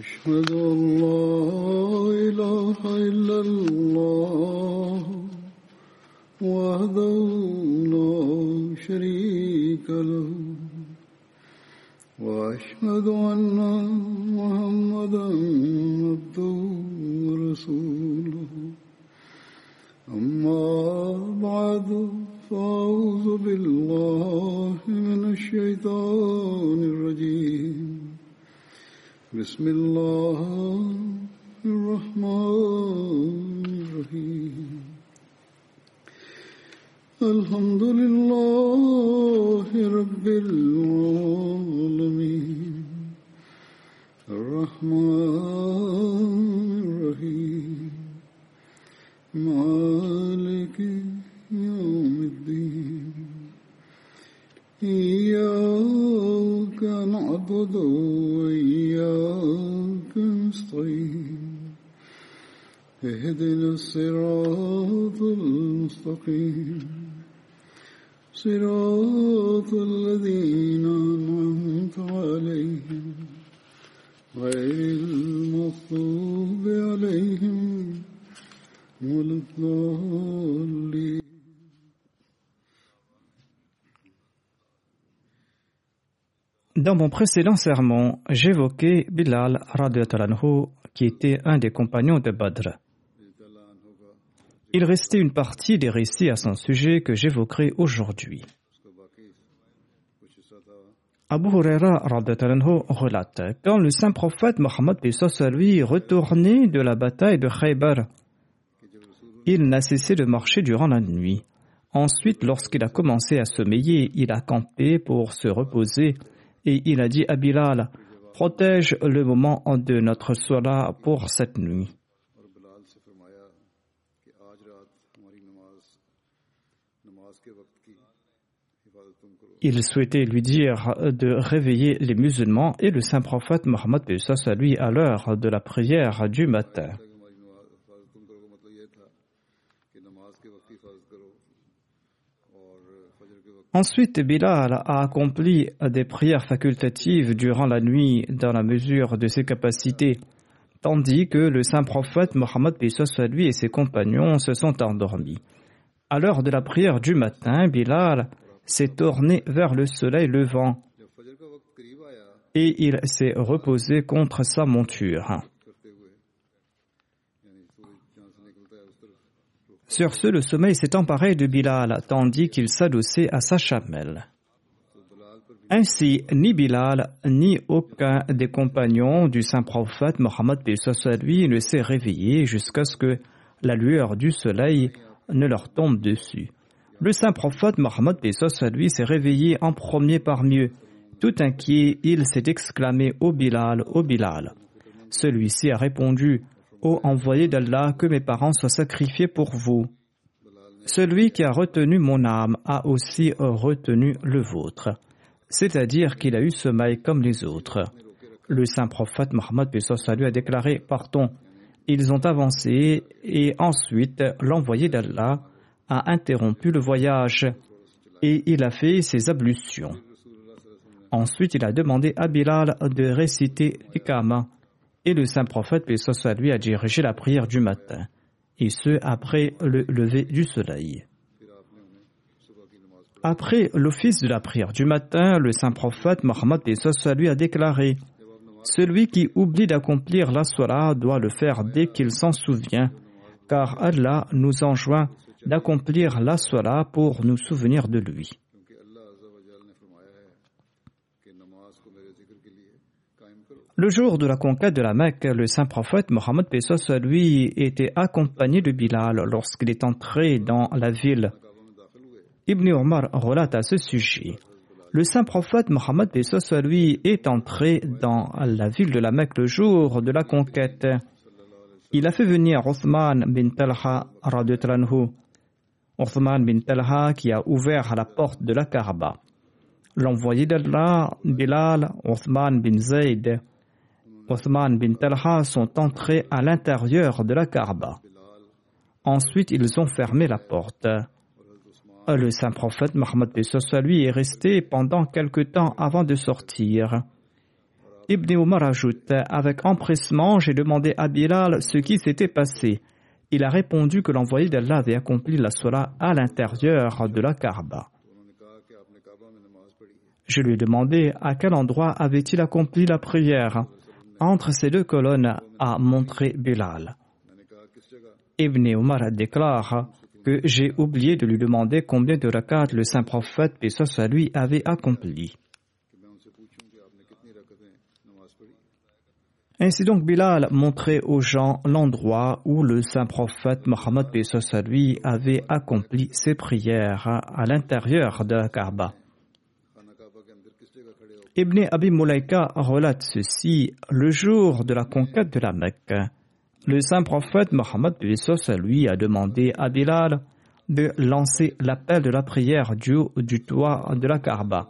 أشهد أن لا إله إلا précédent sermon, j'évoquais Bilal radiallahu qui était un des compagnons de Badr. Il restait une partie des récits à son sujet que j'évoquerai aujourd'hui. Abu Huraira relate quand le saint prophète Mohammed lui retournait de la bataille de Khaybar, il n'a cessé de marcher durant la nuit. Ensuite, lorsqu'il a commencé à sommeiller, il a campé pour se reposer et il a dit à Bilal, protège le moment de notre sola pour cette nuit. Il souhaitait lui dire de réveiller les musulmans et le saint prophète Mohammed lui à l'heure de la prière du matin. Ensuite, Bilal a accompli des prières facultatives durant la nuit dans la mesure de ses capacités, tandis que le saint prophète Mohammed lui et ses compagnons se sont endormis. À l'heure de la prière du matin, Bilal s'est tourné vers le soleil levant et il s'est reposé contre sa monture. Sur ce, le sommeil s'est emparé de Bilal, tandis qu'il s'adossait à sa chamelle. Ainsi, ni Bilal, ni aucun des compagnons du saint prophète Mohammed lui ne s'est réveillé jusqu'à ce que la lueur du soleil ne leur tombe dessus. Le saint prophète Mohammed lui s'est réveillé en premier parmi eux. Tout inquiet, il s'est exclamé Ô Bilal, ô Bilal. Celui-ci a répondu Ô envoyé d'Allah, que mes parents soient sacrifiés pour vous. Celui qui a retenu mon âme a aussi retenu le vôtre. C'est-à-dire qu'il a eu sommeil comme les autres. Le saint prophète Mohammed lui a déclaré Partons. Ils ont avancé et ensuite l'envoyé d'Allah a interrompu le voyage et il a fait ses ablutions. Ensuite, il a demandé à Bilal de réciter l'Ikama et le saint prophète, paix lui, a dirigé la prière du matin, et ce après le lever du soleil. Après l'office de la prière du matin, le saint prophète Mohammed lui a déclaré Celui qui oublie d'accomplir la soirée doit le faire dès qu'il s'en souvient, car Allah nous enjoint d'accomplir la soirée pour nous souvenir de lui. Le jour de la conquête de la Mecque, le saint prophète Mohammed Pesos lui était accompagné de Bilal lorsqu'il est entré dans la ville. Ibn Omar relate à ce sujet. Le saint prophète Mohammed Pesos lui est entré dans la ville de la Mecque le jour de la conquête. Il a fait venir Othman bin Talha Othman bin Talha qui a ouvert la porte de la Kaaba. L'envoyé d'Allah, Bilal, Othman bin Zayd, Othman bin Talha sont entrés à l'intérieur de la Kaaba. Ensuite, ils ont fermé la porte. Le saint prophète Mohammed lui est resté pendant quelque temps avant de sortir. Ibn Omar ajoute Avec empressement, j'ai demandé à Bilal ce qui s'était passé. Il a répondu que l'envoyé d'Allah avait accompli la Salah à l'intérieur de la Kaaba. Je lui ai demandé à quel endroit avait-il accompli la prière. Entre ces deux colonnes a montré Bilal. Ibn Omar déclare que j'ai oublié de lui demander combien de rakats le saint prophète, à lui, avait accompli. Ainsi donc Bilal montrait aux gens l'endroit où le saint prophète Mohammed lui avait accompli ses prières à l'intérieur de la Kaaba. Ibn Abi Mulaika relate ceci le jour de la conquête de la Mecque. Le saint prophète Mohammed lui a demandé à Bilal de lancer l'appel de la prière du, du toit de la Kaaba.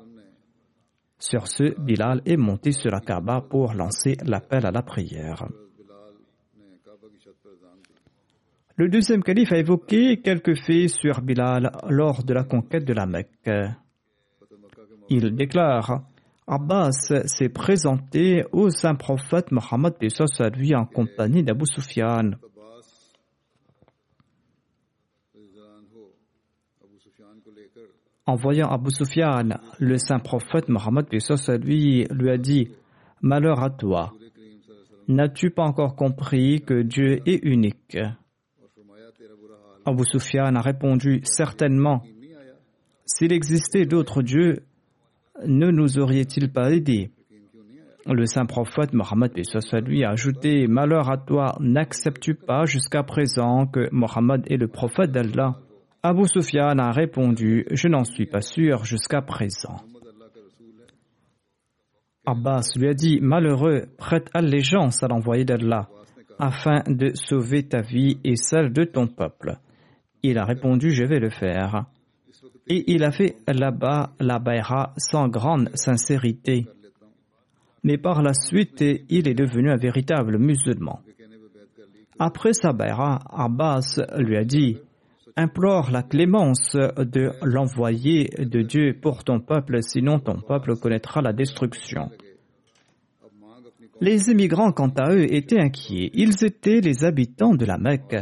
Sur ce, Bilal est monté sur la Kaaba pour lancer l'appel à la prière. Le deuxième calife a évoqué quelques faits sur Bilal lors de la conquête de la Mecque. Il déclare Abbas s'est présenté au saint prophète Mohammed à lui en compagnie d'Abu Sufyan. En voyant Abu Sufyan, le saint prophète Mohammed lui, lui a dit Malheur à toi, n'as-tu pas encore compris que Dieu est unique? Abu Sufyan a répondu Certainement. S'il existait d'autres dieux, ne nous auriez-il pas aidés? Le saint prophète Mohammed lui a ajouté Malheur à toi, n'acceptes-tu pas jusqu'à présent que Mohammed est le prophète d'Allah? Abu Sufyan a répondu Je n'en suis pas sûr jusqu'à présent. Abbas lui a dit Malheureux, prête allégeance à l'envoyé d'Allah afin de sauver ta vie et celle de ton peuple. Il a répondu Je vais le faire. Et il a fait là-bas la baïra sans grande sincérité. Mais par la suite, il est devenu un véritable musulman. Après sa baïra, Abbas lui a dit implore la clémence de l'envoyé de Dieu pour ton peuple, sinon ton peuple connaîtra la destruction. Les émigrants, quant à eux, étaient inquiets. Ils étaient les habitants de la Mecque.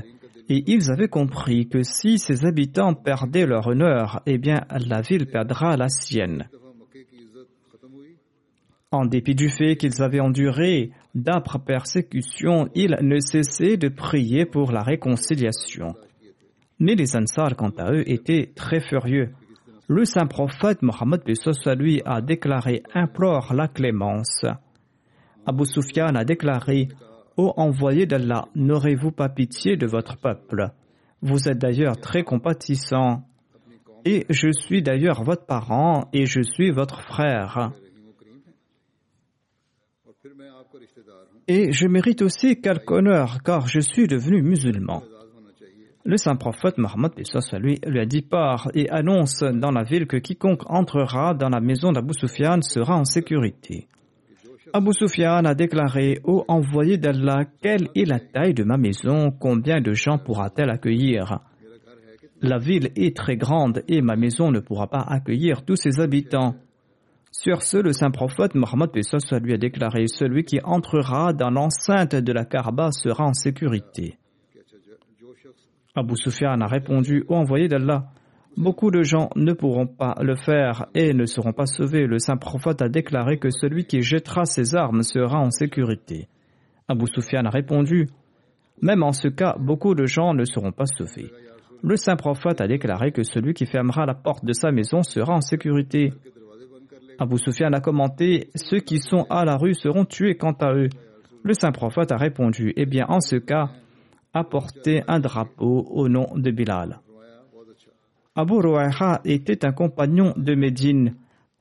Et ils avaient compris que si ces habitants perdaient leur honneur, eh bien la ville perdra la sienne. En dépit du fait qu'ils avaient enduré d'âpres persécutions, ils ne cessaient de prier pour la réconciliation. Mais les Ansar, quant à eux, étaient très furieux. Le saint prophète Mohammed lui a déclaré implore la clémence. Abu Sufyan a déclaré Ô envoyé d'Allah, n'aurez-vous pas pitié de votre peuple? Vous êtes d'ailleurs très compatissant. Et je suis d'ailleurs votre parent et je suis votre frère. Et je mérite aussi quelque honneur car je suis devenu musulman. Le saint prophète Mohammed lui, lui a dit part et annonce dans la ville que quiconque entrera dans la maison d'Abu Sufyan sera en sécurité. Abu Sufyan a déclaré Ô envoyé d'Allah, quelle est la taille de ma maison? Combien de gens pourra-t-elle accueillir? La ville est très grande et ma maison ne pourra pas accueillir tous ses habitants. Sur ce, le saint prophète Mohammed lui a déclaré Celui qui entrera dans l'enceinte de la Kaaba sera en sécurité. Abu Sufyan a répondu Ô envoyé d'Allah, beaucoup de gens ne pourront pas le faire et ne seront pas sauvés. Le saint prophète a déclaré que celui qui jettera ses armes sera en sécurité. Abu Sufyan a répondu Même en ce cas, beaucoup de gens ne seront pas sauvés. Le saint prophète a déclaré que celui qui fermera la porte de sa maison sera en sécurité. Abu Sufyan a commenté Ceux qui sont à la rue seront tués quant à eux. Le saint prophète a répondu Eh bien, en ce cas, apporter un drapeau au nom de Bilal. Abu Ruwaiha était un compagnon de Médine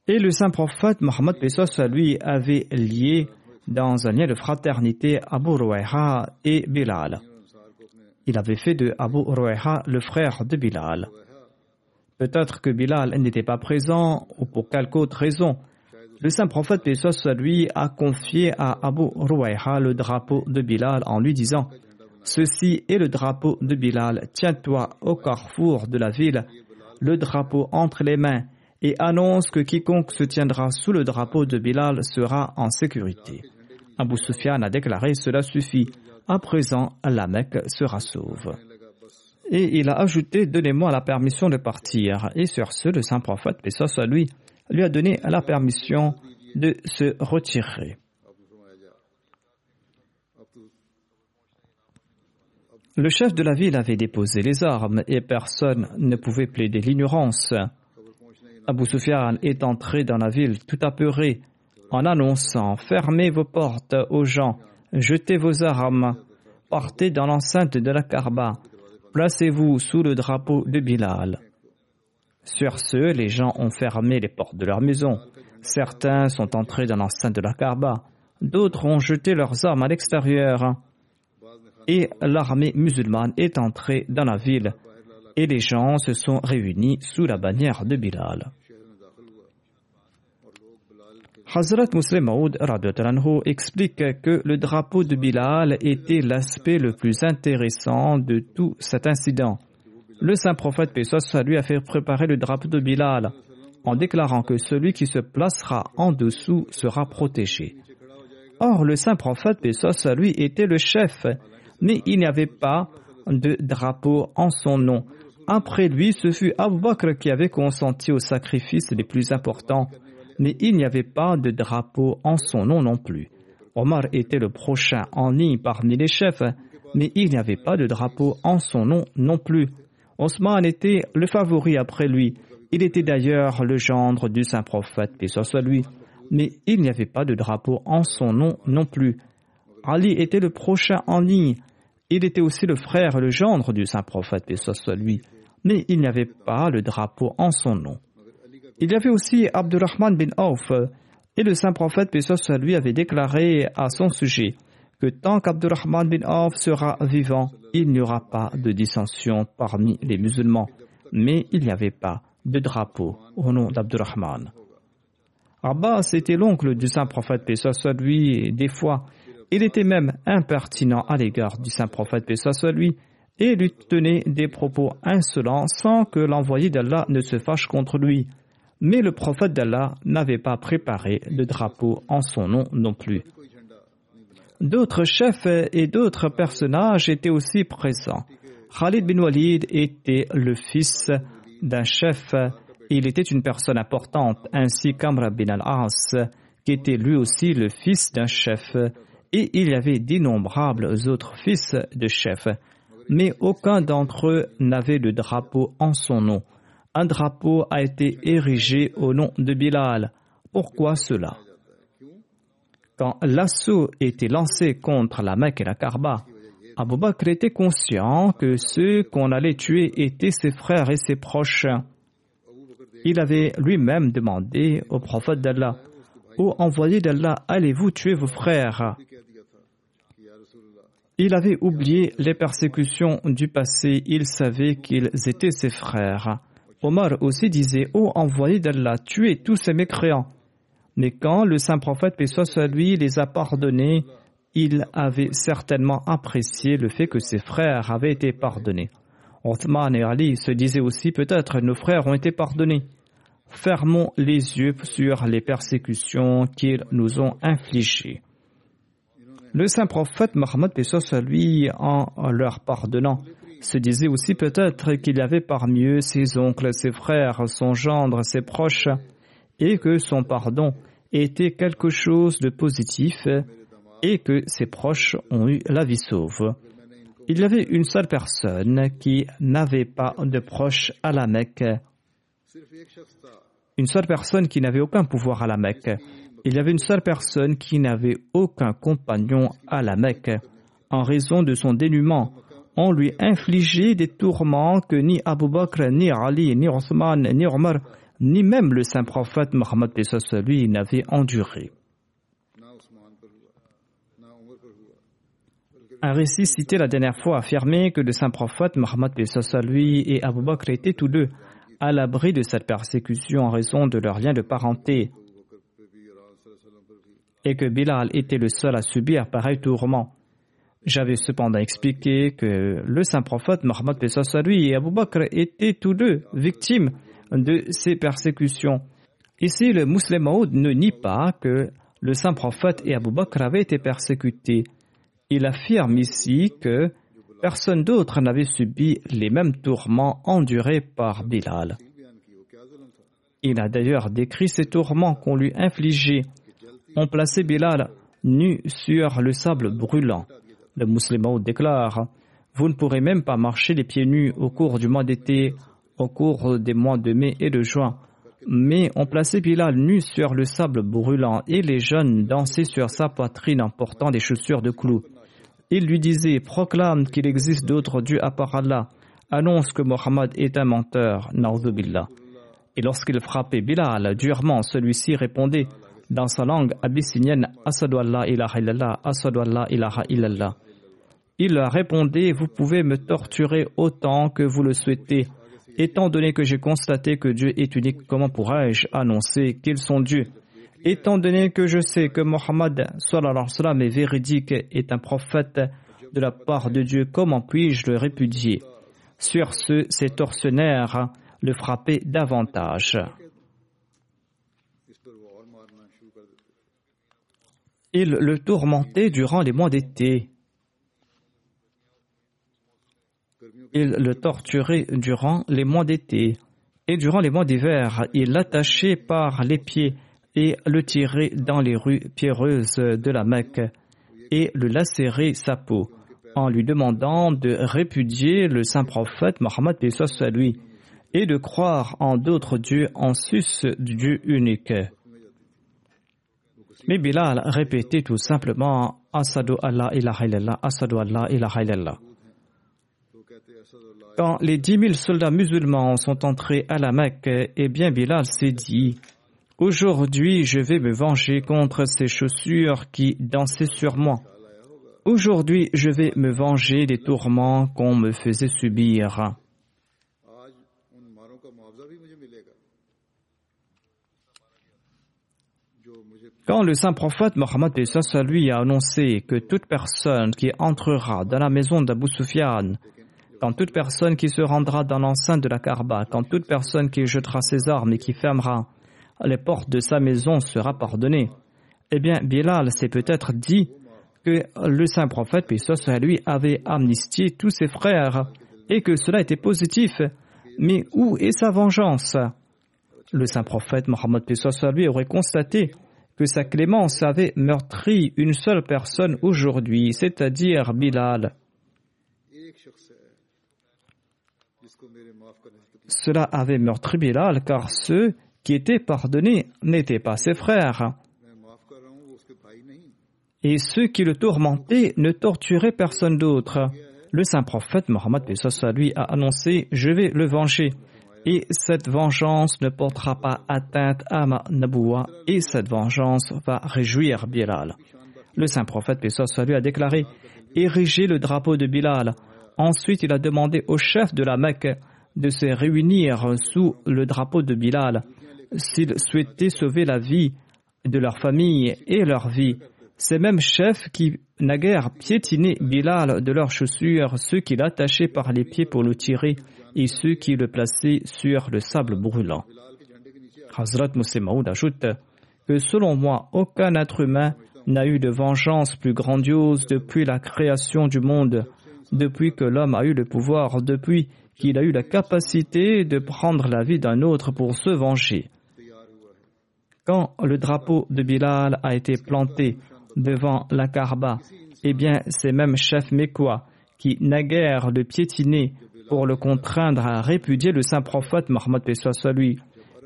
et le saint prophète Mohammed à lui avait lié dans un lien de fraternité Abu Ruwaiha et Bilal. Il avait fait de Abu Ruwaiha le frère de Bilal. Peut-être que Bilal n'était pas présent ou pour quelque autre raison. Le saint prophète lui a confié à Abu Ruwaiha le drapeau de Bilal en lui disant Ceci est le drapeau de Bilal. Tiens-toi au carrefour de la ville, le drapeau entre les mains, et annonce que quiconque se tiendra sous le drapeau de Bilal sera en sécurité. Abu Sufyan a déclaré Cela suffit, à présent la Mecque sera sauve. Et il a ajouté Donnez-moi la permission de partir. Et sur ce, le saint prophète, et ça lui, lui a donné la permission de se retirer. Le chef de la ville avait déposé les armes et personne ne pouvait plaider l'ignorance. Abu Sufyan est entré dans la ville tout apeuré en annonçant Fermez vos portes aux gens, jetez vos armes, partez dans l'enceinte de la Karba, placez-vous sous le drapeau de Bilal. Sur ce, les gens ont fermé les portes de leur maison. Certains sont entrés dans l'enceinte de la Karba, d'autres ont jeté leurs armes à l'extérieur. Et l'armée musulmane est entrée dans la ville et les gens se sont réunis sous la bannière de Bilal. Hazrat Muslim Maud explique que le drapeau de Bilal était l'aspect le plus intéressant de tout cet incident. Le saint prophète Pessoa lui a fait préparer le drapeau de Bilal en déclarant que celui qui se placera en dessous sera protégé. Or, le saint prophète Pessoa lui était le chef, mais il n'y avait pas de drapeau en son nom. Après lui, ce fut Abu qui avait consenti aux sacrifices les plus importants mais il n'y avait pas de drapeau en son nom non plus. Omar était le prochain en ligne parmi les chefs, mais il n'y avait pas de drapeau en son nom non plus. Osman était le favori après lui. Il était d'ailleurs le gendre du saint prophète, paix soit lui, mais il n'y avait pas de drapeau en son nom non plus. Ali était le prochain en ligne. Il était aussi le frère et le gendre du saint prophète, paix soit lui, mais il n'y avait pas le drapeau en son nom. Il y avait aussi Abdurrahman bin Auf, et le saint prophète Pessoa lui avait déclaré à son sujet que tant qu'Abdurrahman bin Auf sera vivant, il n'y aura pas de dissension parmi les musulmans. Mais il n'y avait pas de drapeau au nom d'Abdurrahman. Abbas était l'oncle du saint prophète et des fois, il était même impertinent à l'égard du saint prophète Pessoa lui, et lui tenait des propos insolents sans que l'envoyé d'Allah ne se fâche contre lui. Mais le prophète d'Allah n'avait pas préparé de drapeau en son nom non plus. D'autres chefs et d'autres personnages étaient aussi présents. Khalid bin Walid était le fils d'un chef. Il était une personne importante, ainsi qu'Amr bin al-As, qui était lui aussi le fils d'un chef. Et il y avait d'innombrables autres fils de chefs. Mais aucun d'entre eux n'avait de drapeau en son nom un drapeau a été érigé au nom de Bilal. Pourquoi cela? Quand l'assaut était lancé contre la Mecque et la Karba, Abu Bakr était conscient que ceux qu'on allait tuer étaient ses frères et ses proches. Il avait lui-même demandé au prophète d'Allah Ô envoyé d'Allah, allez-vous tuer vos frères? Il avait oublié les persécutions du passé, il savait qu'ils étaient ses frères. Omar aussi disait Ô envoyé d'Allah, tuez tous ces mécréants. Mais quand le saint prophète, paix soit lui, les a pardonnés, il avait certainement apprécié le fait que ses frères avaient été pardonnés. Othman et Ali se disaient aussi peut-être nos frères ont été pardonnés. Fermons les yeux sur les persécutions qu'ils nous ont infligées. Le saint prophète Mohammed, paix lui, en leur pardonnant, se disait aussi peut-être qu'il avait parmi eux ses oncles, ses frères, son gendre, ses proches, et que son pardon était quelque chose de positif et que ses proches ont eu la vie sauve. Il y avait une seule personne qui n'avait pas de proches à la Mecque. Une seule personne qui n'avait aucun pouvoir à la Mecque. Il y avait une seule personne qui n'avait aucun compagnon à la Mecque en raison de son dénuement on lui infligeait des tourments que ni Abu Bakr, ni Ali, ni Othman, ni Omar, ni même le saint prophète Mohammed lui n'avaient enduré. Un récit cité la dernière fois affirmait que le saint prophète Mohammed lui et Abu Bakr étaient tous deux à l'abri de cette persécution en raison de leur lien de parenté et que Bilal était le seul à subir pareil tourment. J'avais cependant expliqué que le saint prophète Mohammed lui et Abu Bakr étaient tous deux victimes de ces persécutions. Ici, le musulman ne nie pas que le saint prophète et Abu Bakr avaient été persécutés. Il affirme ici que personne d'autre n'avait subi les mêmes tourments endurés par Bilal. Il a d'ailleurs décrit ces tourments qu'on lui infligeait. On plaçait Bilal nu sur le sable brûlant. Le musulman déclare Vous ne pourrez même pas marcher les pieds nus au cours du mois d'été, au cours des mois de mai et de juin. Mais on plaçait Bilal nu sur le sable brûlant et les jeunes dansaient sur sa poitrine en portant des chaussures de clous. Il lui disait Proclame qu'il existe d'autres dieux à part Allah. Annonce que Mohammed est un menteur. Billah. Et lorsqu'il frappait Bilal durement, celui-ci répondait dans sa langue abyssinienne Asadu Allah ilaha illallah, Asadu Allah ilaha illallah. Il répondait Vous pouvez me torturer autant que vous le souhaitez. Étant donné que j'ai constaté que Dieu est unique, comment pourrais-je annoncer qu'ils sont Dieu? Étant donné que je sais que Mohammed est véridique, est un prophète de la part de Dieu, comment puis-je le répudier? Sur ce, ces tortionnaires le frappaient davantage. Ils le tourmentaient durant les mois d'été. Ils le torturaient durant les mois d'été. Et durant les mois d'hiver, ils l'attachaient par les pieds et le tirer dans les rues pierreuses de la Mecque et le lacérer sa peau en lui demandant de répudier le saint prophète Mohammed lui et de croire en d'autres dieux en sus du Dieu unique. Mais Bilal répétait tout simplement Asadu Allah ilaha illallah, Asadu Allah ilaha illallah. Quand les dix mille soldats musulmans sont entrés à la Mecque, eh bien Bilal s'est dit Aujourd'hui, je vais me venger contre ces chaussures qui dansaient sur moi. Aujourd'hui, je vais me venger des tourments qu'on me faisait subir. Quand le saint prophète Mohammed lui a annoncé que toute personne qui entrera dans la maison d'Abu Sufyan, quand toute personne qui se rendra dans l'enceinte de la Karba, quand toute personne qui jettera ses armes et qui fermera les portes de sa maison sera pardonnée. Eh bien, Bilal s'est peut-être dit que le saint prophète, lui, avait amnistié tous ses frères et que cela était positif. Mais où est sa vengeance? Le saint prophète Mohammed à lui aurait constaté que sa clémence avait meurtri une seule personne aujourd'hui, c'est-à-dire Bilal. Cela avait meurtri Bilal car ceux qui étaient pardonnés n'étaient pas ses frères. Et ceux qui le tourmentaient ne torturaient personne d'autre. Le saint prophète Mohammed lui a annoncé Je vais le venger. Et cette vengeance ne portera pas atteinte à ma naboua et cette vengeance va réjouir Bilal. Le saint prophète lui a déclaré Érigez le drapeau de Bilal. Ensuite, il a demandé au chef de la Mecque de se réunir sous le drapeau de Bilal s'ils souhaitaient sauver la vie de leur famille et leur vie. Ces mêmes chefs qui naguère piétinaient Bilal de leurs chaussures, ceux qui l'attachaient par les pieds pour le tirer et ceux qui le plaçaient sur le sable brûlant. Hazrat Maud ajoute que selon moi, aucun être humain n'a eu de vengeance plus grandiose depuis la création du monde, depuis que l'homme a eu le pouvoir, depuis qu'il a eu la capacité de prendre la vie d'un autre pour se venger. Quand le drapeau de Bilal a été planté devant la Kaaba, eh bien, ces mêmes chefs mécois qui naguèrent le piétiner pour le contraindre à répudier le saint prophète Mohammed soit lui,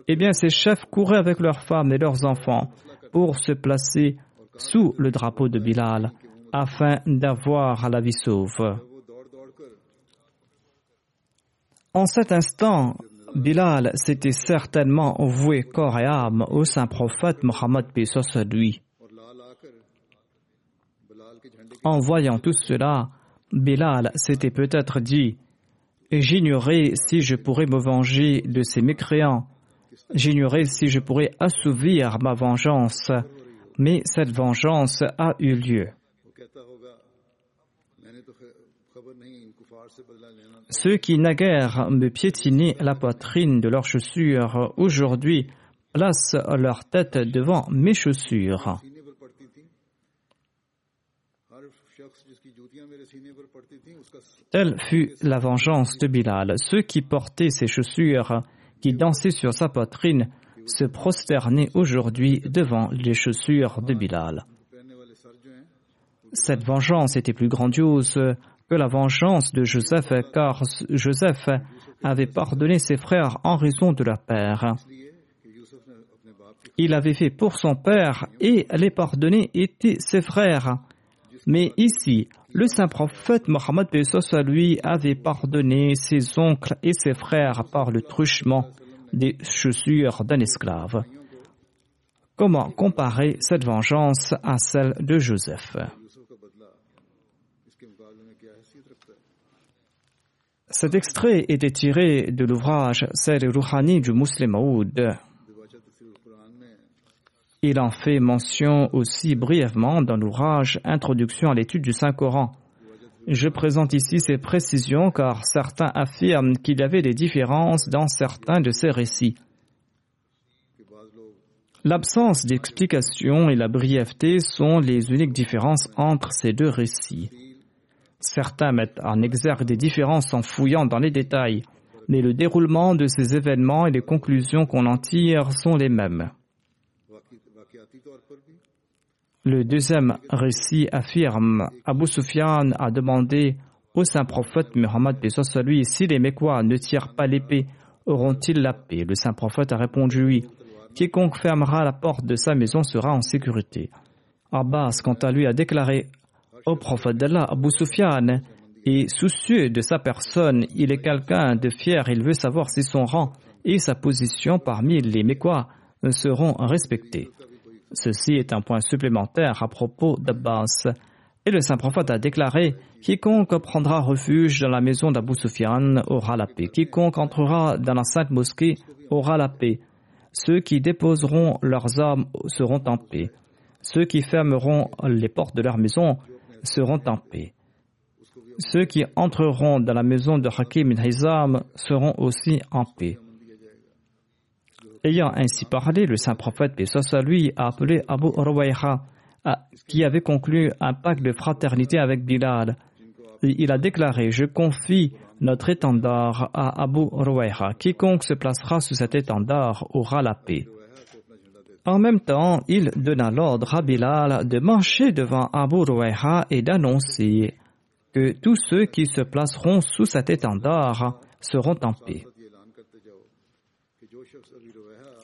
eh bien, ces chefs couraient avec leurs femmes et leurs enfants pour se placer sous le drapeau de Bilal afin d'avoir la vie sauve. En cet instant, Bilal s'était certainement voué corps et âme au saint prophète Mohammed lui. En voyant tout cela, Bilal s'était peut-être dit J'ignorais si je pourrais me venger de ces mécréants. J'ignorais si je pourrais assouvir ma vengeance. Mais cette vengeance a eu lieu. Ceux qui naguère me piétinaient la poitrine de leurs chaussures, aujourd'hui placent leur tête devant mes chaussures. Telle fut la vengeance de Bilal. Ceux qui portaient ses chaussures, qui dansaient sur sa poitrine, se prosternaient aujourd'hui devant les chaussures de Bilal. Cette vengeance était plus grandiose que la vengeance de Joseph, car Joseph avait pardonné ses frères en raison de leur père. Il avait fait pour son père et les pardonnés étaient ses frères. Mais ici, le saint prophète Mohammed lui avait pardonné ses oncles et ses frères par le truchement des chaussures d'un esclave. Comment comparer cette vengeance à celle de Joseph? Cet extrait était tiré de l'ouvrage Ser Rouhani du Muslim Aoud. Il en fait mention aussi brièvement dans l'ouvrage Introduction à l'étude du Saint-Coran. Je présente ici ces précisions car certains affirment qu'il y avait des différences dans certains de ces récits. L'absence d'explication et la brièveté sont les uniques différences entre ces deux récits. Certains mettent en exergue des différences en fouillant dans les détails, mais le déroulement de ces événements et les conclusions qu'on en tire sont les mêmes. Le deuxième récit affirme Abu Sufyan a demandé au saint prophète Muhammad lui si les Mécois ne tirent pas l'épée, auront-ils la paix? Le saint prophète a répondu oui. Quiconque fermera la porte de sa maison sera en sécurité. Abbas, quant à lui, a déclaré au prophète d'Allah, Abu Sufyan est soucieux de sa personne, il est quelqu'un de fier, il veut savoir si son rang et sa position parmi les Mécois seront respectés. Ceci est un point supplémentaire à propos d'Abbas. Et le saint prophète a déclaré Quiconque prendra refuge dans la maison d'Abu Sufyan aura la paix. Quiconque entrera dans la sainte mosquée aura la paix. Ceux qui déposeront leurs armes seront en paix. Ceux qui fermeront les portes de leur maison seront en paix. Ceux qui entreront dans la maison de Hakim ibn Hizam seront aussi en paix. Ayant ainsi parlé, le saint prophète, paix lui, a appelé Abu Rawaiha, qui avait conclu un pacte de fraternité avec Bilal. il a déclaré Je confie notre étendard à Abu Rawaiha. Quiconque se placera sous cet étendard aura la paix. En même temps, il donna l'ordre à Bilal de marcher devant Abu Rouaiha et d'annoncer que tous ceux qui se placeront sous cet étendard seront en paix.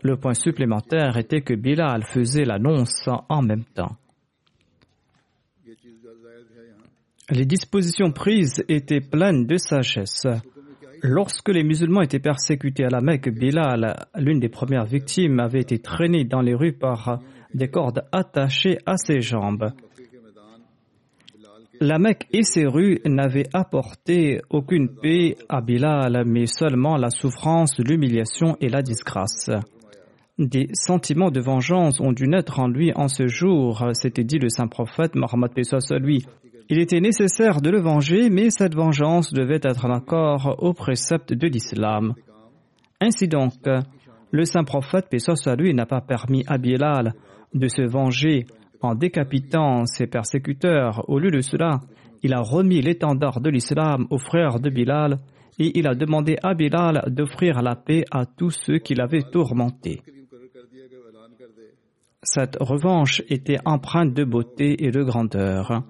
Le point supplémentaire était que Bilal faisait l'annonce en même temps. Les dispositions prises étaient pleines de sagesse. Lorsque les musulmans étaient persécutés à la Mecque, Bilal, l'une des premières victimes, avait été traîné dans les rues par des cordes attachées à ses jambes. La Mecque et ses rues n'avaient apporté aucune paix à Bilal, mais seulement la souffrance, l'humiliation et la disgrâce. Des sentiments de vengeance ont dû naître en lui en ce jour, s'était dit le saint prophète Mohammed lui. Il était nécessaire de le venger, mais cette vengeance devait être encore au précepte de l'islam. Ainsi donc, le saint prophète, paix soit lui, n'a pas permis à Bilal de se venger en décapitant ses persécuteurs. Au lieu de cela, il a remis l'étendard de l'islam aux frères de Bilal et il a demandé à Bilal d'offrir la paix à tous ceux qui l'avaient tourmenté. Cette revanche était empreinte de beauté et de grandeur.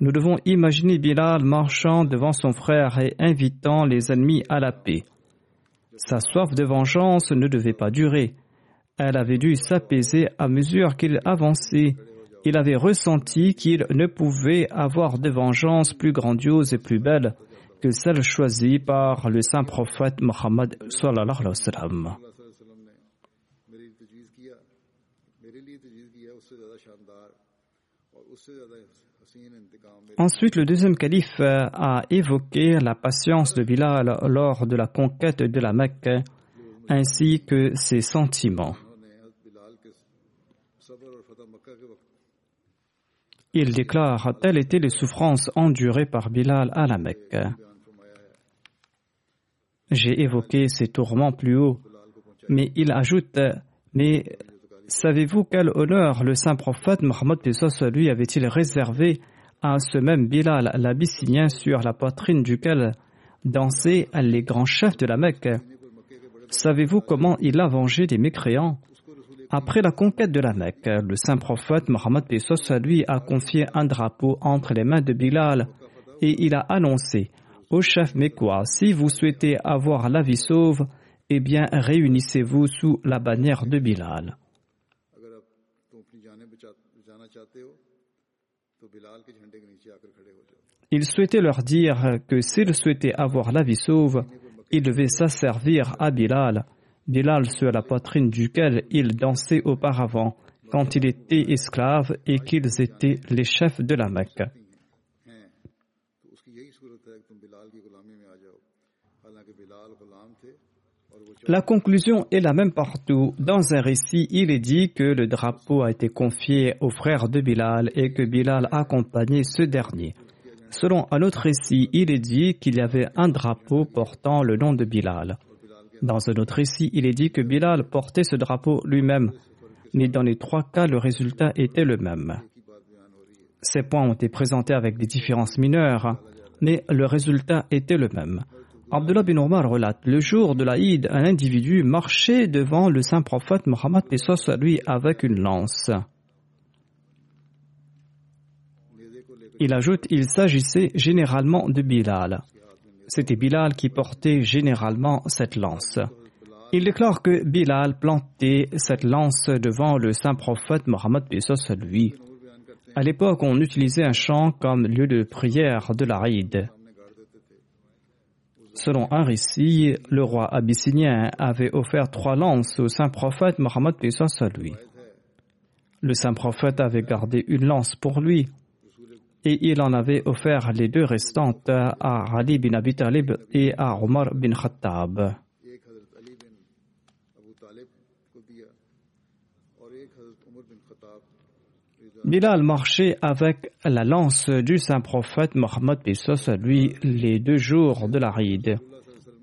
Nous devons imaginer Bilal marchant devant son frère et invitant les ennemis à la paix. Sa soif de vengeance ne devait pas durer. Elle avait dû s'apaiser à mesure qu'il avançait. Il avait ressenti qu'il ne pouvait avoir de vengeance plus grandiose et plus belle que celle choisie par le saint prophète Mohammed Ensuite, le deuxième calife a évoqué la patience de Bilal lors de la conquête de la Mecque, ainsi que ses sentiments. Il déclare telles étaient les souffrances endurées par Bilal à la Mecque. J'ai évoqué ces tourments plus haut, mais il ajoute Mais savez-vous quel honneur le saint prophète Mohammed lui avait-il réservé à ce même Bilal l'Abyssinien sur la poitrine duquel dansaient les grands chefs de la Mecque? Savez-vous comment il a vengé des mécréants? Après la conquête de la Mecque, le saint prophète Mohammed lui a confié un drapeau entre les mains de Bilal et il a annoncé au chef mécois si vous souhaitez avoir la vie sauve, eh bien réunissez-vous sous la bannière de Bilal. Il souhaitait leur dire que s'ils souhaitaient avoir la vie sauve, ils devaient s'asservir à Bilal, Bilal sur la poitrine duquel ils dansaient auparavant quand il était esclave et qu'ils étaient les chefs de la Mecque. La conclusion est la même partout. Dans un récit, il est dit que le drapeau a été confié au frère de Bilal et que Bilal a accompagné ce dernier. Selon un autre récit, il est dit qu'il y avait un drapeau portant le nom de Bilal. Dans un autre récit, il est dit que Bilal portait ce drapeau lui-même. Mais dans les trois cas, le résultat était le même. Ces points ont été présentés avec des différences mineures, mais le résultat était le même. Abdullah bin Omar relate Le jour de l'Aïd, un individu marchait devant le saint prophète Mohammed à lui avec une lance. Il ajoute Il s'agissait généralement de Bilal. C'était Bilal qui portait généralement cette lance. Il déclare que Bilal plantait cette lance devant le saint prophète Mohammed à lui. À l'époque, on utilisait un champ comme lieu de prière de l'Aïd. Selon un récit, le roi abyssinien avait offert trois lances au saint prophète Mohammed à lui. Le saint prophète avait gardé une lance pour lui et il en avait offert les deux restantes à Ali bin Abi Talib et à Omar bin Khattab. Bilal marchait avec la lance du saint prophète Mohammed à lui les deux jours de la ride.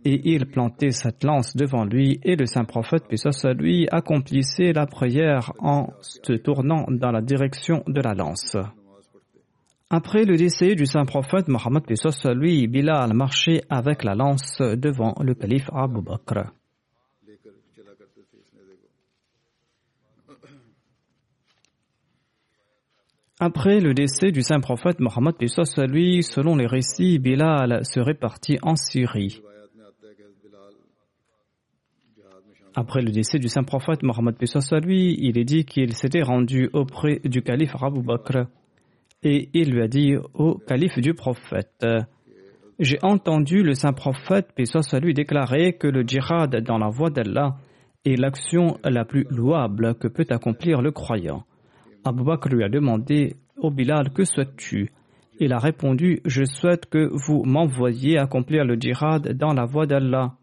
Et il plantait cette lance devant lui et le saint prophète à lui accomplissait la prière en se tournant dans la direction de la lance. Après le décès du saint prophète Mohammed lui, Bilal marchait avec la lance devant le calife Abu Bakr. Après le décès du saint prophète Mohammed lui, selon les récits, Bilal serait parti en Syrie. Après le décès du saint prophète Mohammed lui, il est dit qu'il s'était rendu auprès du calife Abu Bakr et il lui a dit au calife du prophète J'ai entendu le saint prophète, lui, déclarer que le djihad dans la voie d'Allah est l'action la plus louable que peut accomplir le croyant. Abu Bakr lui a demandé Ô Bilal, que souhaites-tu? Il a répondu Je souhaite que vous m'envoyiez accomplir le djihad dans la voie d'Allah.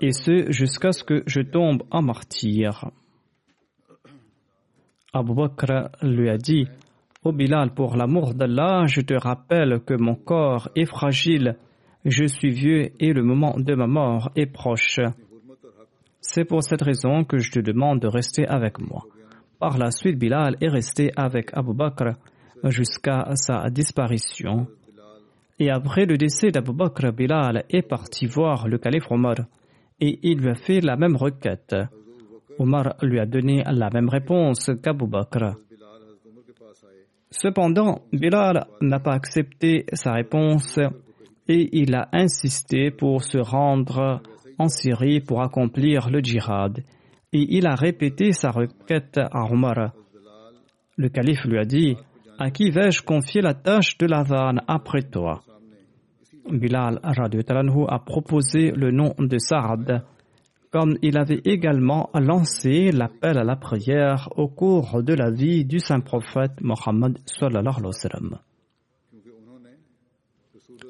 Et ce, jusqu'à ce que je tombe en martyr. Abu Bakr lui a dit Ô Bilal, pour l'amour d'Allah, je te rappelle que mon corps est fragile, je suis vieux et le moment de ma mort est proche. C'est pour cette raison que je te demande de rester avec moi. Par la suite, Bilal est resté avec Abu Bakr jusqu'à sa disparition. Et après le décès d'Abu Bakr, Bilal est parti voir le calife Omar et il lui a fait la même requête. Omar lui a donné la même réponse qu'Abu Bakr. Cependant, Bilal n'a pas accepté sa réponse et il a insisté pour se rendre en Syrie pour accomplir le djihad. Et il a répété sa requête à Omar. Le calife lui a dit À qui vais-je confier la tâche de la vanne après toi? Bilal a proposé le nom de Saad comme il avait également lancé l'appel à la prière au cours de la vie du saint prophète Mohammed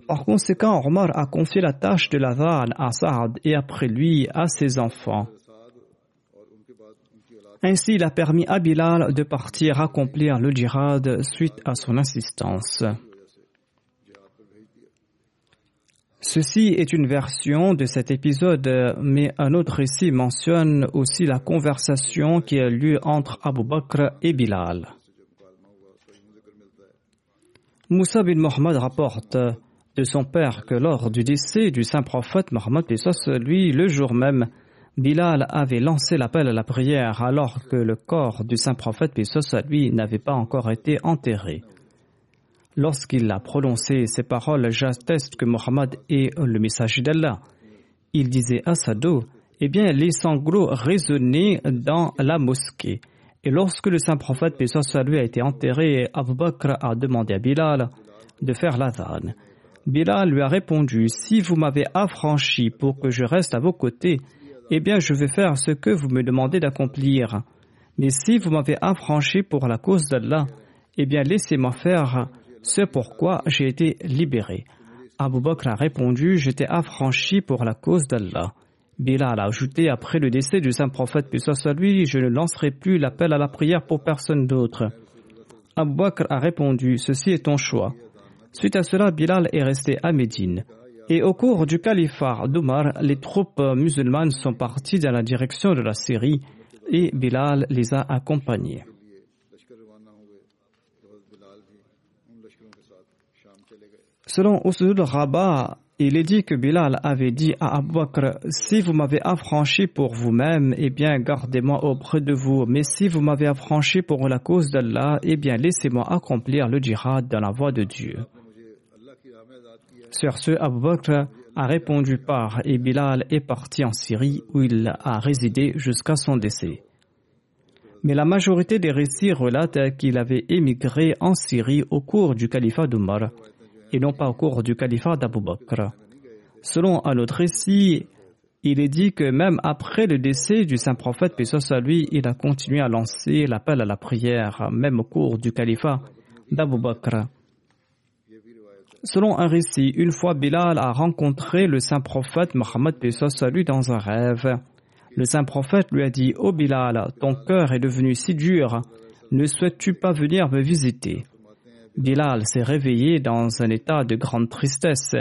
Par conséquent, Omar a confié la tâche de la vanne à Saad et après lui à ses enfants. Ainsi, il a permis à Bilal de partir accomplir le djihad suite à son insistance. Ceci est une version de cet épisode, mais un autre récit mentionne aussi la conversation qui a lieu entre Abu Bakr et Bilal. Moussa bin Mohammed rapporte de son père que lors du décès du saint prophète Mohammed lui, le jour même, Bilal avait lancé l'appel à la prière alors que le corps du saint prophète lui n'avait pas encore été enterré. Lorsqu'il a prononcé ces paroles, j'atteste que Mohammed est le messager d'Allah. Il disait à sa dos, eh bien, les sanglots résonnaient dans la mosquée. Et lorsque le saint prophète, paix lui, a été enterré, Abu Bakr a demandé à Bilal de faire l'adhan. Bilal lui a répondu, si vous m'avez affranchi pour que je reste à vos côtés, eh bien, je vais faire ce que vous me demandez d'accomplir. Mais si vous m'avez affranchi pour la cause d'Allah, eh bien, laissez-moi faire c'est pourquoi j'ai été libéré. Abu Bakr a répondu J'étais affranchi pour la cause d'Allah. Bilal a ajouté Après le décès du saint prophète, puis soit lui, je ne lancerai plus l'appel à la prière pour personne d'autre. Abu Bakr a répondu Ceci est ton choix. Suite à cela, Bilal est resté à Médine. Et au cours du califat d'Omar, les troupes musulmanes sont parties dans la direction de la Syrie et Bilal les a accompagnés. Selon Usul Rabat, il est dit que Bilal avait dit à Abu Bakr Si vous m'avez affranchi pour vous-même, eh bien gardez-moi auprès de vous. Mais si vous m'avez affranchi pour la cause d'Allah, eh bien laissez-moi accomplir le djihad dans la voie de Dieu. Sur ce, Abu Bakr a répondu par et Bilal est parti en Syrie où il a résidé jusqu'à son décès. Mais la majorité des récits relatent qu'il avait émigré en Syrie au cours du califat d'Omar et non pas au cours du califat d'Abu Bakr. Selon un autre récit, il est dit que même après le décès du saint prophète, puis à lui, il a continué à lancer l'appel à la prière, même au cours du califat d'Abu Bakr. Selon un récit, une fois Bilal a rencontré le saint prophète Mohammed lui dans un rêve. Le saint prophète lui a dit Ô oh Bilal, ton cœur est devenu si dur, ne souhaites-tu pas venir me visiter? Bilal s'est réveillé dans un état de grande tristesse.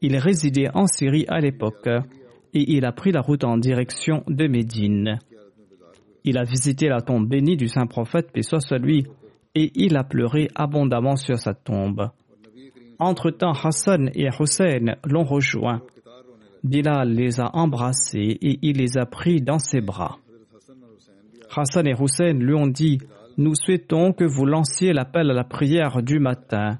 Il résidait en Syrie à l'époque et il a pris la route en direction de Médine. Il a visité la tombe bénie du saint prophète, paix soit lui, et il a pleuré abondamment sur sa tombe. Entre-temps, Hassan et Hussein l'ont rejoint. Bilal les a embrassés et il les a pris dans ses bras. Hassan et Hussein lui ont dit nous souhaitons que vous lanciez l'appel à la prière du matin.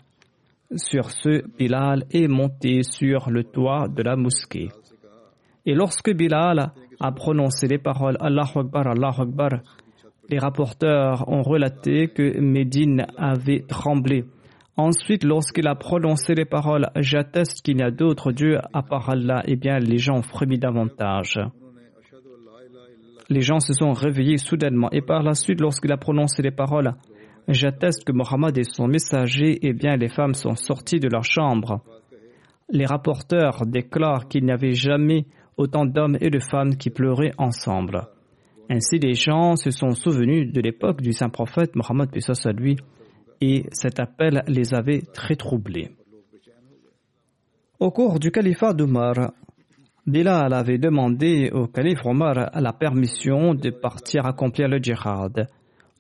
Sur ce, Bilal est monté sur le toit de la mosquée. Et lorsque Bilal a prononcé les paroles Allah Akbar, Allah Akbar, les rapporteurs ont relaté que Médine avait tremblé. Ensuite, lorsqu'il a prononcé les paroles J'atteste qu'il n'y a d'autres dieux à part Allah, eh bien, les gens ont frémi davantage les gens se sont réveillés soudainement. Et par la suite, lorsqu'il a prononcé les paroles J'atteste que Mohammed est son messager, eh bien les femmes sont sorties de leur chambre. Les rapporteurs déclarent qu'il n'y avait jamais autant d'hommes et de femmes qui pleuraient ensemble. Ainsi, les gens se sont souvenus de l'époque du saint prophète Mohammed lui, et cet appel les avait très troublés. Au cours du califat d'Omar, Bilal avait demandé au calife Omar la permission de partir accomplir le djihad.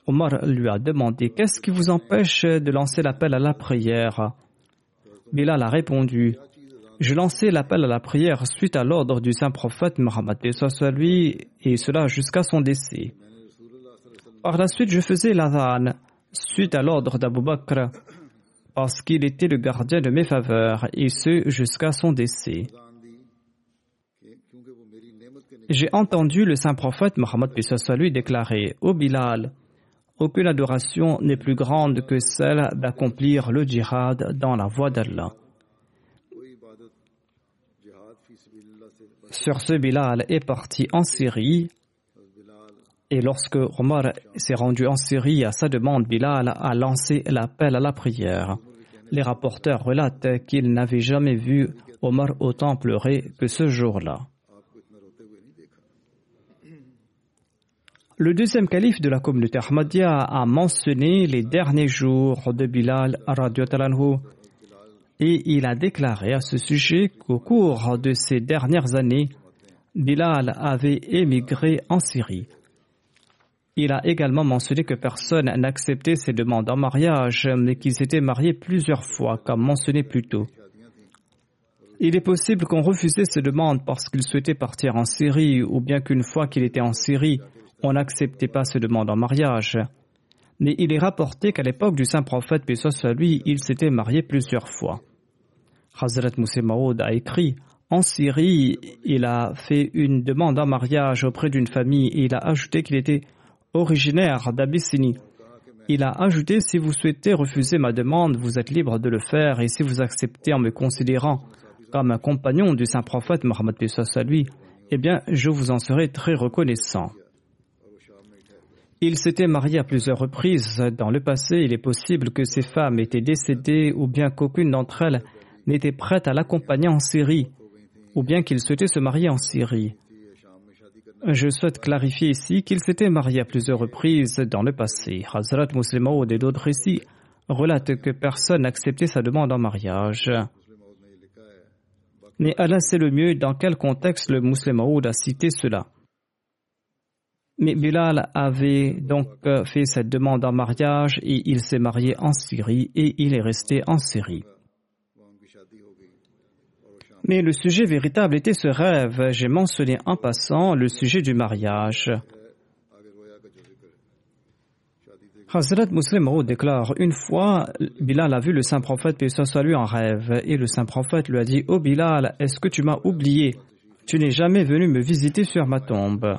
Omar lui a demandé Qu'est-ce qui vous empêche de lancer l'appel à la prière? Bilal a répondu Je lançais l'appel à la prière suite à l'ordre du saint prophète Mohammed lui et cela jusqu'à son décès. Par la suite, je faisais l'adhan suite à l'ordre d'Abu Bakr parce qu'il était le gardien de mes faveurs et ce jusqu'à son décès. J'ai entendu le saint prophète Mohammed lui déclarer Ô Bilal, aucune adoration n'est plus grande que celle d'accomplir le djihad dans la voie d'Allah. Sur ce, Bilal est parti en Syrie et lorsque Omar s'est rendu en Syrie à sa demande, Bilal a lancé l'appel à la prière. Les rapporteurs relatent qu'il n'avait jamais vu Omar autant pleurer que ce jour-là. Le deuxième calife de la communauté Ahmadiyya a mentionné les derniers jours de Bilal anhu et il a déclaré à ce sujet qu'au cours de ces dernières années, Bilal avait émigré en Syrie. Il a également mentionné que personne n'acceptait ses demandes en mariage, mais qu'il s'était marié plusieurs fois, comme mentionné plus tôt. Il est possible qu'on refusait ces demandes parce qu'il souhaitait partir en Syrie, ou bien qu'une fois qu'il était en Syrie, on n'acceptait pas ses demandes en mariage. Mais il est rapporté qu'à l'époque du saint prophète, paix soit lui, il s'était marié plusieurs fois. Hazrat Moussé a écrit En Syrie, il a fait une demande en mariage auprès d'une famille et il a ajouté qu'il était originaire d'Abyssinie. Il a ajouté Si vous souhaitez refuser ma demande, vous êtes libre de le faire, et si vous acceptez en me considérant comme un compagnon du saint prophète Mohammed à lui, eh bien, je vous en serai très reconnaissant. Il s'était marié à plusieurs reprises. Dans le passé, il est possible que ces femmes étaient décédées ou bien qu'aucune d'entre elles n'était prête à l'accompagner en Syrie, ou bien qu'il souhaitait se marier en Syrie. Je souhaite clarifier ici qu'il s'était marié à plusieurs reprises dans le passé. Hazrat Muslim et d'autres ici relatent que personne n'acceptait sa demande en mariage. Mais Allah sait le mieux dans quel contexte le musulman a cité cela. Mais Bilal avait donc fait cette demande en mariage et il s'est marié en Syrie et il est resté en Syrie. Mais le sujet véritable était ce rêve. J'ai mentionné en passant le sujet du mariage. Hazrat Muslim Maud déclare Une fois, Bilal a vu le saint prophète, puis soit lui en rêve, et le saint prophète lui a dit Oh Bilal, est-ce que tu m'as oublié? Tu n'es jamais venu me visiter sur ma tombe.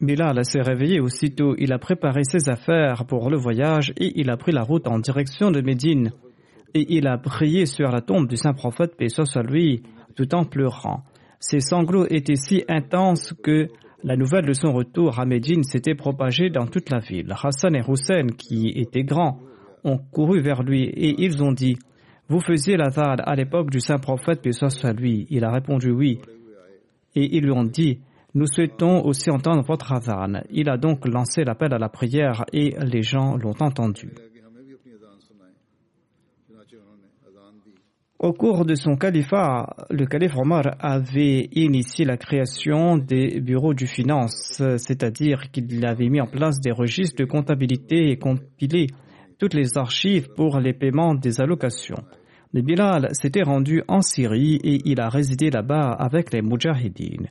Bilal s'est réveillé aussitôt. Il a préparé ses affaires pour le voyage et il a pris la route en direction de Médine et il a prié sur la tombe du saint prophète, paix soit lui, tout en pleurant. Ses sanglots étaient si intenses que la nouvelle de son retour à Médine s'était propagée dans toute la ville. Hassan et Hussein, qui étaient grands, ont couru vers lui et ils ont dit Vous faisiez la à l'époque du saint prophète, paix soit lui. Il a répondu oui. Et ils lui ont dit Nous souhaitons aussi entendre votre adhan. Il a donc lancé l'appel à la prière et les gens l'ont entendu. Au cours de son califat, le calife Omar avait initié la création des bureaux du finance, c'est-à-dire qu'il avait mis en place des registres de comptabilité et compilé toutes les archives pour les paiements des allocations. Le Bilal s'était rendu en Syrie et il a résidé là-bas avec les Mujahideen.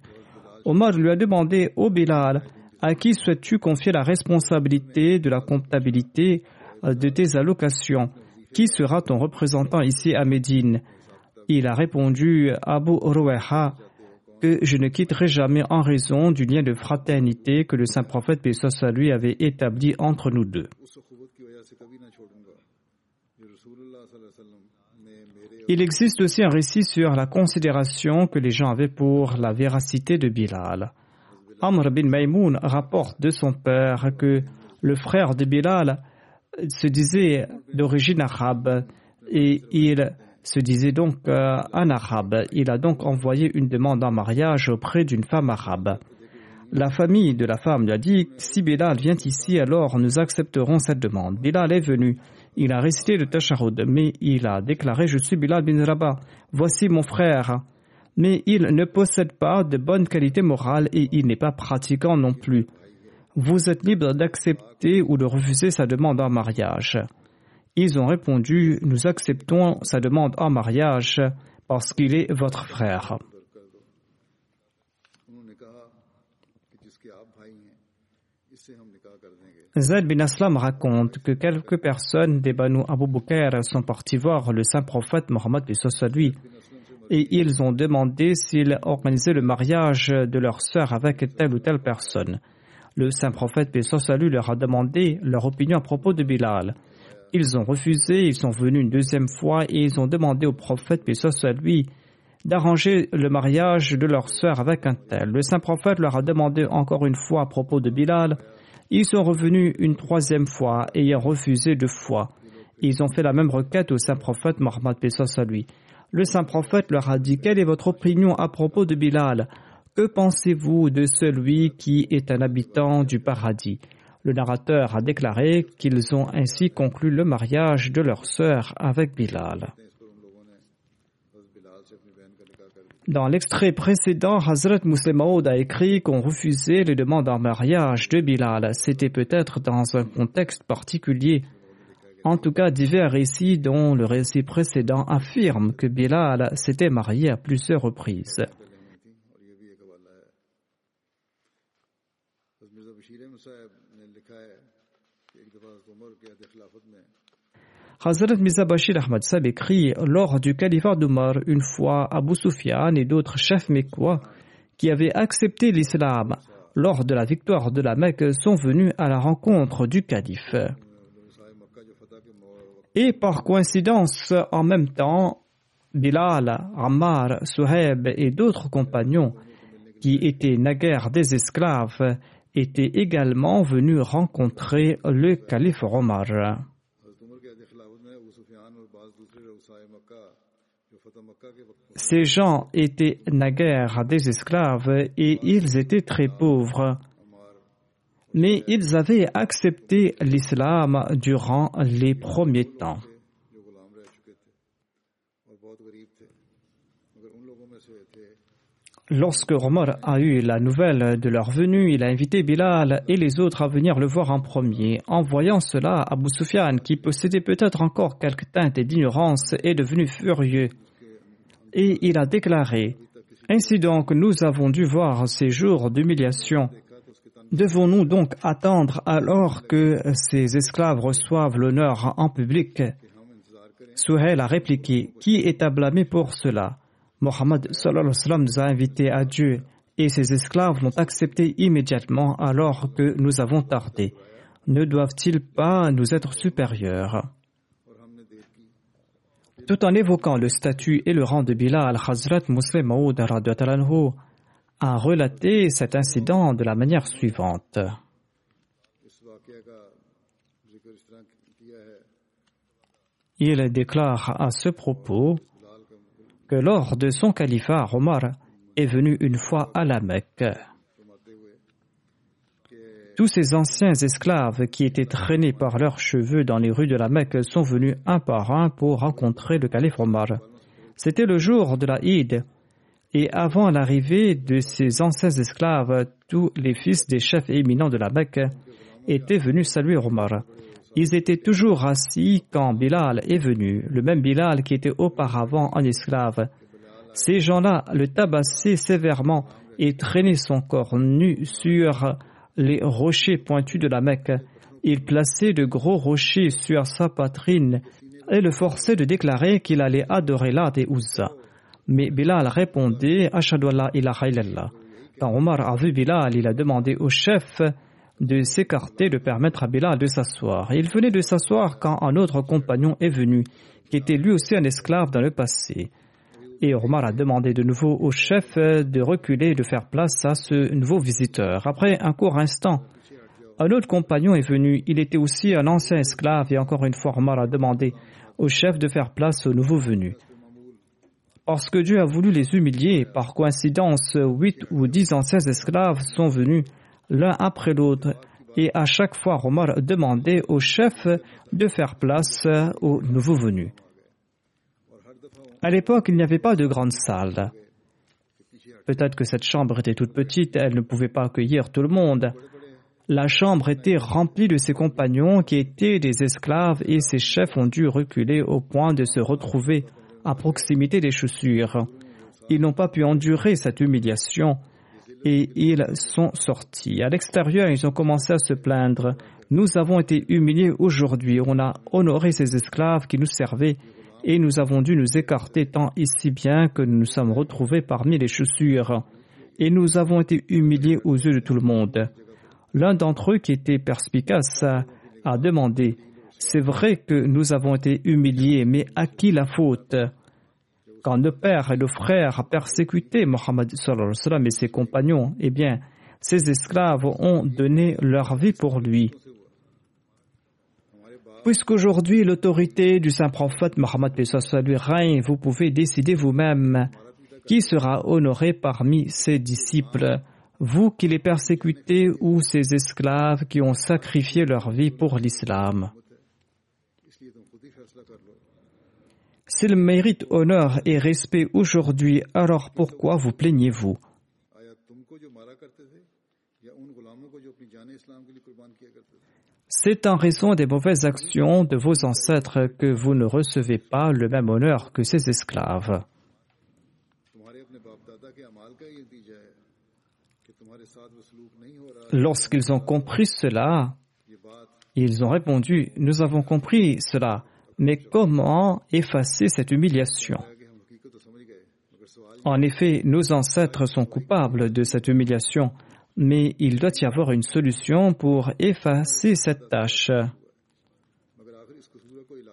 Omar lui a demandé au Bilal à qui souhaites-tu confier la responsabilité de la comptabilité de tes allocations? Qui sera ton représentant ici à Médine? Il a répondu Abu Ruweha que je ne quitterai jamais en raison du lien de fraternité que le saint prophète Pessoa avait établi entre nous deux. Il existe aussi un récit sur la considération que les gens avaient pour la véracité de Bilal. Amr bin Maimoun rapporte de son père que le frère de Bilal se disait d'origine arabe et il se disait donc euh, un arabe. Il a donc envoyé une demande en mariage auprès d'une femme arabe. La famille de la femme lui a dit Si Bilal vient ici, alors nous accepterons cette demande. Bilal est venu. Il a récité le Tashahud, mais il a déclaré Je suis Bilal bin Rabah. Voici mon frère. Mais il ne possède pas de bonne qualité morale et il n'est pas pratiquant non plus vous êtes libre d'accepter ou de refuser sa demande en mariage. Ils ont répondu, nous acceptons sa demande en mariage parce qu'il est votre frère. Zaid bin Aslam raconte que quelques personnes des Banu Abu Bakr sont partis voir le saint prophète Mohammed lui et ils ont demandé s'il organisait le mariage de leur sœur avec telle ou telle personne. Le saint prophète, paix salut, leur a demandé leur opinion à propos de Bilal. Ils ont refusé, ils sont venus une deuxième fois et ils ont demandé au prophète, paix lui, d'arranger le mariage de leur sœur avec un tel. Le saint prophète leur a demandé encore une fois à propos de Bilal. Ils sont revenus une troisième fois, ayant refusé deux fois. Ils ont fait la même requête au saint prophète Mohammed lui. Le saint prophète leur a dit Quelle est votre opinion à propos de Bilal? Que pensez-vous de celui qui est un habitant du paradis? Le narrateur a déclaré qu'ils ont ainsi conclu le mariage de leur sœur avec Bilal. Dans l'extrait précédent, Hazrat Muslim a écrit qu'on refusait les demandes en mariage de Bilal. C'était peut-être dans un contexte particulier. En tout cas, divers récits dont le récit précédent affirme que Bilal s'était marié à plusieurs reprises. Hazrat Mirza Bashir Ahmad Sab écrit Lors du califat d'Omar, une fois Abu Sufyan et d'autres chefs mécois qui avaient accepté l'islam lors de la victoire de la Mecque sont venus à la rencontre du calife. Et par coïncidence, en même temps, Bilal, Ammar, Suhaib et d'autres compagnons qui étaient naguère des esclaves étaient également venus rencontrer le calife Omar. Ces gens étaient naguère des esclaves et ils étaient très pauvres. Mais ils avaient accepté l'islam durant les premiers temps. Lorsque Omar a eu la nouvelle de leur venue, il a invité Bilal et les autres à venir le voir en premier. En voyant cela, Abu Sufyan, qui possédait peut-être encore quelques teintes d'ignorance, est devenu furieux. Et il a déclaré Ainsi donc, nous avons dû voir ces jours d'humiliation. Devons-nous donc attendre alors que ces esclaves reçoivent l'honneur en public? Souhail a répliqué Qui est à blâmer pour cela? Mohammed nous a invités à Dieu et ses esclaves l'ont accepté immédiatement alors que nous avons tardé. Ne doivent-ils pas nous être supérieurs? Tout en évoquant le statut et le rang de Bilal, Hazrat Muslim Maud a relaté cet incident de la manière suivante. Il déclare à ce propos que lors de son califat, Omar est venu une fois à la Mecque. Tous ces anciens esclaves qui étaient traînés par leurs cheveux dans les rues de la Mecque sont venus un par un pour rencontrer le calife Omar. C'était le jour de la Eid, et avant l'arrivée de ces anciens esclaves, tous les fils des chefs éminents de la Mecque étaient venus saluer Omar. Ils étaient toujours assis quand Bilal est venu, le même Bilal qui était auparavant un esclave. Ces gens-là le tabassaient sévèrement et traînaient son corps nu sur les rochers pointus de la Mecque. Ils plaçaient de gros rochers sur sa poitrine et le forçaient de déclarer qu'il allait adorer Lat et Uzza. Mais Bilal répondait Ashadu ilaha illallah. Quand Omar a vu Bilal, il a demandé au chef de s'écarter, de permettre à Bilal de s'asseoir. Il venait de s'asseoir quand un autre compagnon est venu, qui était lui aussi un esclave dans le passé. Et Omar a demandé de nouveau au chef de reculer et de faire place à ce nouveau visiteur. Après un court instant, un autre compagnon est venu. Il était aussi un ancien esclave et encore une fois Omar a demandé au chef de faire place au nouveau venu. Parce que Dieu a voulu les humilier, par coïncidence, huit ou dix anciens esclaves sont venus l'un après l'autre. Et à chaque fois, Omar demandait au chef de faire place aux nouveaux venus. À l'époque, il n'y avait pas de grande salle. Peut-être que cette chambre était toute petite, elle ne pouvait pas accueillir tout le monde. La chambre était remplie de ses compagnons qui étaient des esclaves et ses chefs ont dû reculer au point de se retrouver à proximité des chaussures. Ils n'ont pas pu endurer cette humiliation et ils sont sortis. À l'extérieur, ils ont commencé à se plaindre. Nous avons été humiliés aujourd'hui. On a honoré ces esclaves qui nous servaient et nous avons dû nous écarter tant ici bien que nous nous sommes retrouvés parmi les chaussures. Et nous avons été humiliés aux yeux de tout le monde. L'un d'entre eux qui était perspicace a demandé C'est vrai que nous avons été humiliés, mais à qui la faute? Quand le père et le frère persécutaient Mohammed et ses compagnons, eh bien, ces esclaves ont donné leur vie pour lui. Puisqu'aujourd'hui l'autorité du saint prophète Mohammed lui règne, vous pouvez décider vous-même Qui sera honoré parmi ses disciples. Vous qui les persécutez ou ces esclaves qui ont sacrifié leur vie pour l'islam. S'ils méritent honneur et respect aujourd'hui, alors pourquoi vous plaignez-vous? C'est en raison des mauvaises actions de vos ancêtres que vous ne recevez pas le même honneur que ces esclaves. Lorsqu'ils ont compris cela, ils ont répondu, nous avons compris cela, mais comment effacer cette humiliation? En effet, nos ancêtres sont coupables de cette humiliation mais il doit y avoir une solution pour effacer cette tâche.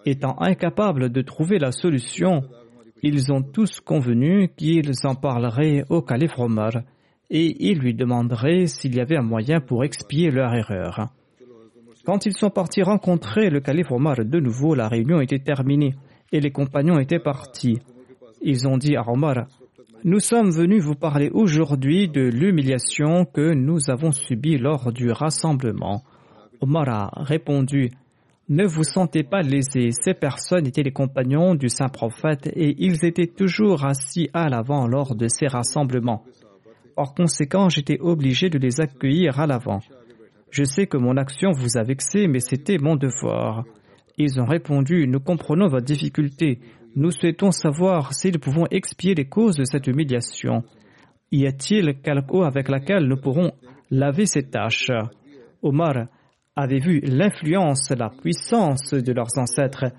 Étant incapables de trouver la solution, ils ont tous convenu qu'ils en parleraient au calife Omar et ils lui demanderaient s'il y avait un moyen pour expier leur erreur. Quand ils sont partis rencontrer le calife Omar de nouveau, la réunion était terminée et les compagnons étaient partis. Ils ont dit à Omar, nous sommes venus vous parler aujourd'hui de l'humiliation que nous avons subie lors du rassemblement. Omar a répondu, Ne vous sentez pas lésés, ces personnes étaient les compagnons du saint prophète et ils étaient toujours assis à l'avant lors de ces rassemblements. Par conséquent, j'étais obligé de les accueillir à l'avant. Je sais que mon action vous a vexé, mais c'était mon devoir. Ils ont répondu, nous comprenons votre difficulté. Nous souhaitons savoir si nous pouvons expier les causes de cette humiliation. Y a-t-il quelque eau avec laquelle nous pourrons laver ces tâches? Omar avait vu l'influence, la puissance de leurs ancêtres.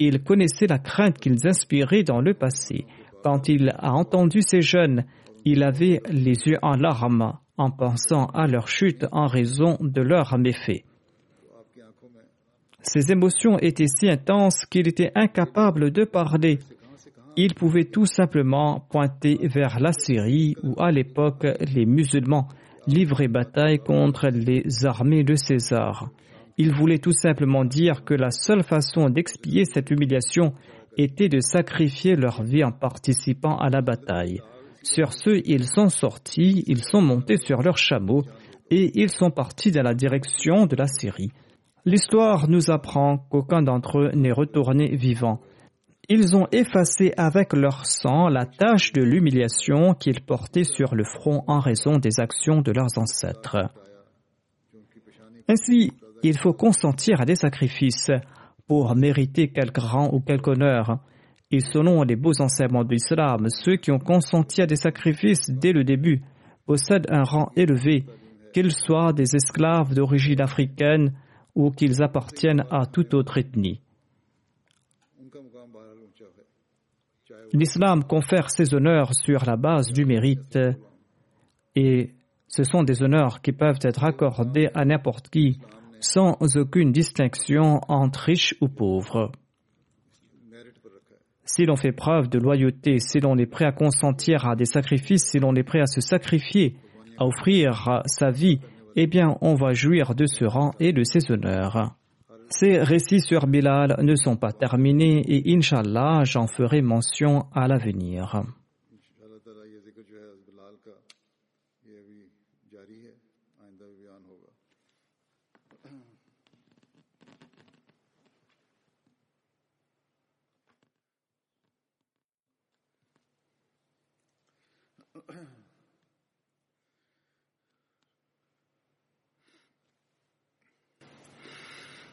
Il connaissait la crainte qu'ils inspiraient dans le passé. Quand il a entendu ces jeunes, il avait les yeux en larmes en pensant à leur chute en raison de leurs méfaits. Ses émotions étaient si intenses qu'il était incapable de parler. Il pouvait tout simplement pointer vers la Syrie où à l'époque les musulmans livraient bataille contre les armées de César. Il voulait tout simplement dire que la seule façon d'expier cette humiliation était de sacrifier leur vie en participant à la bataille. Sur ce, ils sont sortis, ils sont montés sur leurs chameaux et ils sont partis dans la direction de la Syrie. L'histoire nous apprend qu'aucun d'entre eux n'est retourné vivant. Ils ont effacé avec leur sang la tâche de l'humiliation qu'ils portaient sur le front en raison des actions de leurs ancêtres. Ainsi, il faut consentir à des sacrifices pour mériter quelque rang ou quelque honneur. Et selon les beaux enseignements de l'islam, ceux qui ont consenti à des sacrifices dès le début possèdent un rang élevé, qu'ils soient des esclaves d'origine africaine, ou qu'ils appartiennent à toute autre ethnie. L'islam confère ces honneurs sur la base du mérite et ce sont des honneurs qui peuvent être accordés à n'importe qui sans aucune distinction entre riches ou pauvres. Si l'on fait preuve de loyauté, si l'on est prêt à consentir à des sacrifices, si l'on est prêt à se sacrifier, à offrir sa vie eh bien, on va jouir de ce rang et de ses honneurs. Ces récits sur Bilal ne sont pas terminés et Inch'Allah, j'en ferai mention à l'avenir.